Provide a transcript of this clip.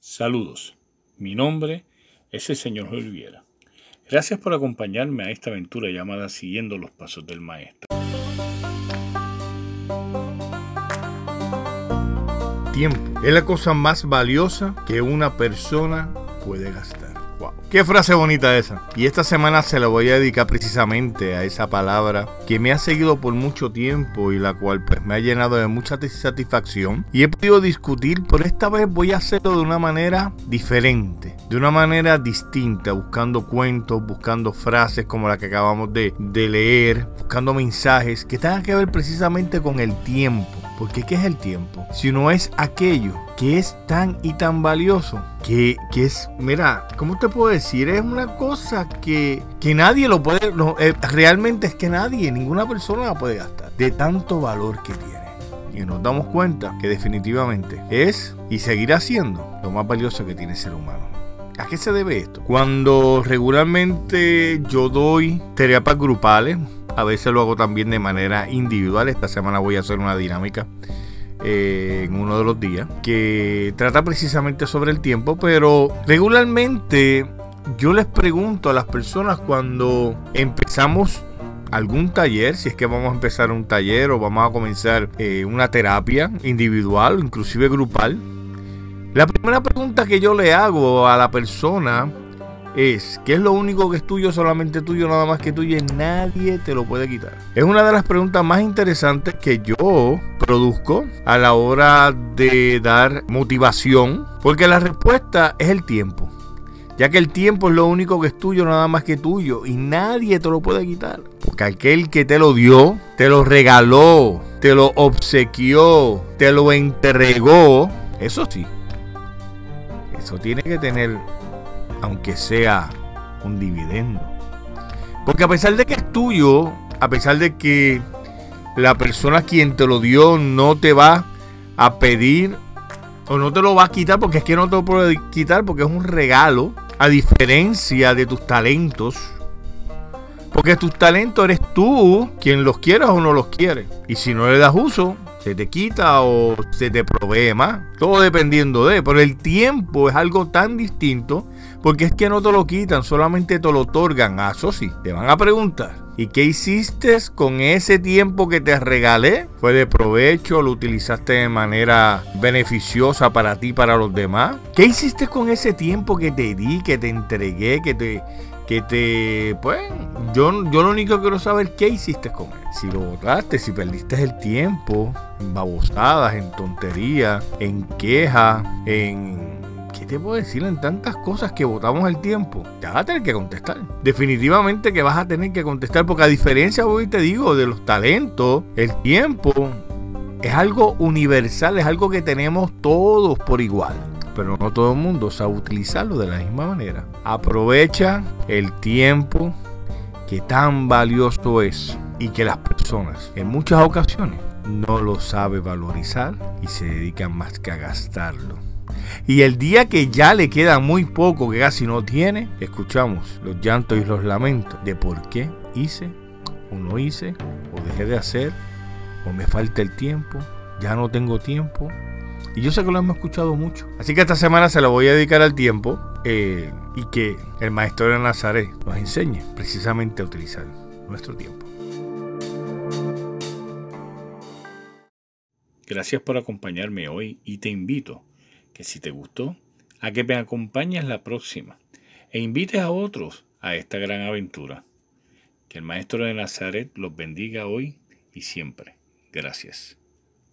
Saludos, mi nombre es el señor Oliviera. Gracias por acompañarme a esta aventura llamada Siguiendo los Pasos del Maestro. Tiempo es la cosa más valiosa que una persona puede gastar. Qué frase bonita esa. Y esta semana se la voy a dedicar precisamente a esa palabra que me ha seguido por mucho tiempo y la cual pues me ha llenado de mucha satisfacción. Y he podido discutir, pero esta vez voy a hacerlo de una manera diferente, de una manera distinta, buscando cuentos, buscando frases como la que acabamos de, de leer, buscando mensajes que tengan que ver precisamente con el tiempo porque ¿qué es el tiempo? Si no es aquello que es tan y tan valioso, que, es, mira, ¿cómo te puedo decir? Es una cosa que, que nadie lo puede, eh, realmente es que nadie, ninguna persona la puede gastar, de tanto valor que tiene. Y nos damos cuenta que definitivamente es y seguirá siendo lo más valioso que tiene el ser humano. ¿A qué se debe esto? Cuando regularmente yo doy terapias grupales, a veces lo hago también de manera individual. Esta semana voy a hacer una dinámica eh, en uno de los días que trata precisamente sobre el tiempo, pero regularmente yo les pregunto a las personas cuando empezamos algún taller, si es que vamos a empezar un taller o vamos a comenzar eh, una terapia individual, inclusive grupal. La primera pregunta que yo le hago a la persona es, ¿qué es lo único que es tuyo, solamente tuyo, nada más que tuyo y nadie te lo puede quitar? Es una de las preguntas más interesantes que yo produzco a la hora de dar motivación, porque la respuesta es el tiempo. Ya que el tiempo es lo único que es tuyo, nada más que tuyo, y nadie te lo puede quitar. Porque aquel que te lo dio, te lo regaló, te lo obsequió, te lo entregó, eso sí, eso tiene que tener aunque sea un dividendo. Porque a pesar de que es tuyo, a pesar de que la persona quien te lo dio no te va a pedir o no te lo va a quitar, porque es que no te lo puede quitar, porque es un regalo, a diferencia de tus talentos. Porque tus talentos eres tú quien los quieras o no los quieres. Y si no le das uso, se te quita o se te provee más. Todo dependiendo de. Pero el tiempo es algo tan distinto porque es que no te lo quitan, solamente te lo otorgan. Ah, eso sí, te van a preguntar. ¿Y qué hiciste con ese tiempo que te regalé? ¿Fue de provecho? ¿Lo utilizaste de manera beneficiosa para ti y para los demás? ¿Qué hiciste con ese tiempo que te di, que te entregué, que te... Que te... Pues yo, yo lo único que quiero saber qué hiciste con él. Si lo botaste, si perdiste el tiempo en babosadas, en tonterías, en quejas, en ¿qué te puedo decir en tantas cosas que votamos el tiempo? Ya vas a tener que contestar. Definitivamente que vas a tener que contestar, porque a diferencia, hoy te digo, de los talentos, el tiempo es algo universal, es algo que tenemos todos por igual. Pero no todo el mundo sabe utilizarlo de la misma manera. Aprovecha el tiempo que tan valioso es y que las personas en muchas ocasiones no lo sabe valorizar y se dedican más que a gastarlo. Y el día que ya le queda muy poco, que casi no tiene, escuchamos los llantos y los lamentos de por qué hice o no hice, o dejé de hacer, o me falta el tiempo, ya no tengo tiempo. Y yo sé que lo hemos escuchado mucho. Así que esta semana se lo voy a dedicar al tiempo eh, y que el maestro de Nazaret nos enseñe precisamente a utilizar nuestro tiempo. Gracias por acompañarme hoy y te invito que si te gustó, a que me acompañes la próxima e invites a otros a esta gran aventura. Que el Maestro de Nazaret los bendiga hoy y siempre. Gracias.